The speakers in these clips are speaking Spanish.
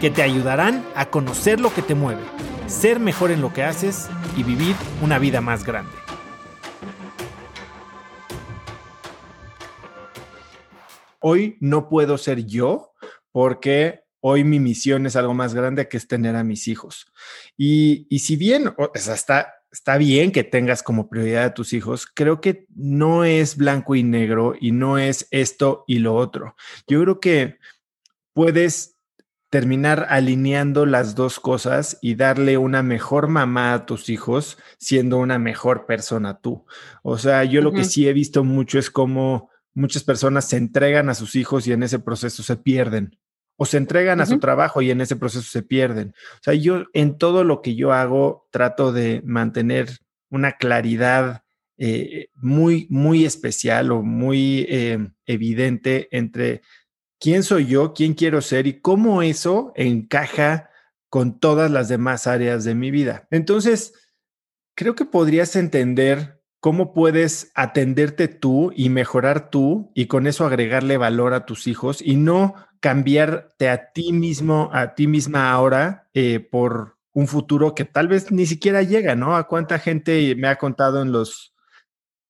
que te ayudarán a conocer lo que te mueve, ser mejor en lo que haces y vivir una vida más grande. Hoy no puedo ser yo porque hoy mi misión es algo más grande que es tener a mis hijos. Y, si bien o sea, está, está bien que tengas como prioridad a tus hijos, creo que no es blanco y negro y no es esto y lo otro. Yo creo que puedes terminar alineando las dos cosas y darle una mejor mamá a tus hijos siendo una mejor persona tú. O sea, yo lo que sí he visto mucho es como muchas personas se entregan a sus hijos y en ese proceso se pierden. O se entregan a su trabajo y en ese proceso se pierden. O sea, yo en todo lo que yo hago trato de mantener una claridad eh, muy, muy especial o muy eh, evidente entre quién soy yo, quién quiero ser y cómo eso encaja con todas las demás áreas de mi vida. Entonces, creo que podrías entender cómo puedes atenderte tú y mejorar tú y con eso agregarle valor a tus hijos y no cambiarte a ti mismo, a ti misma ahora eh, por un futuro que tal vez ni siquiera llega, ¿no? A cuánta gente me ha contado en los,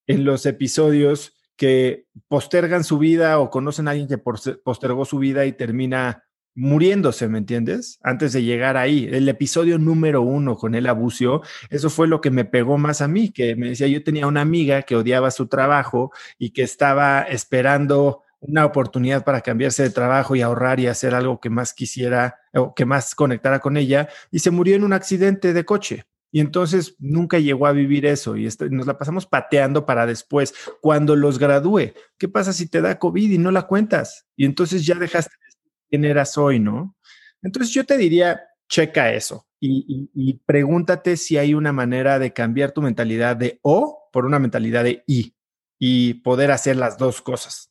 en los episodios que postergan su vida o conocen a alguien que postergó su vida y termina muriéndose, ¿me entiendes? Antes de llegar ahí. El episodio número uno con el abuso, eso fue lo que me pegó más a mí, que me decía, yo tenía una amiga que odiaba su trabajo y que estaba esperando una oportunidad para cambiarse de trabajo y ahorrar y hacer algo que más quisiera o que más conectara con ella y se murió en un accidente de coche. Y entonces nunca llegó a vivir eso y este, nos la pasamos pateando para después. Cuando los gradúe, ¿qué pasa si te da COVID y no la cuentas? Y entonces ya dejaste quién eras hoy, ¿no? Entonces yo te diría, checa eso y, y pregúntate si hay una manera de cambiar tu mentalidad de O por una mentalidad de I y poder hacer las dos cosas.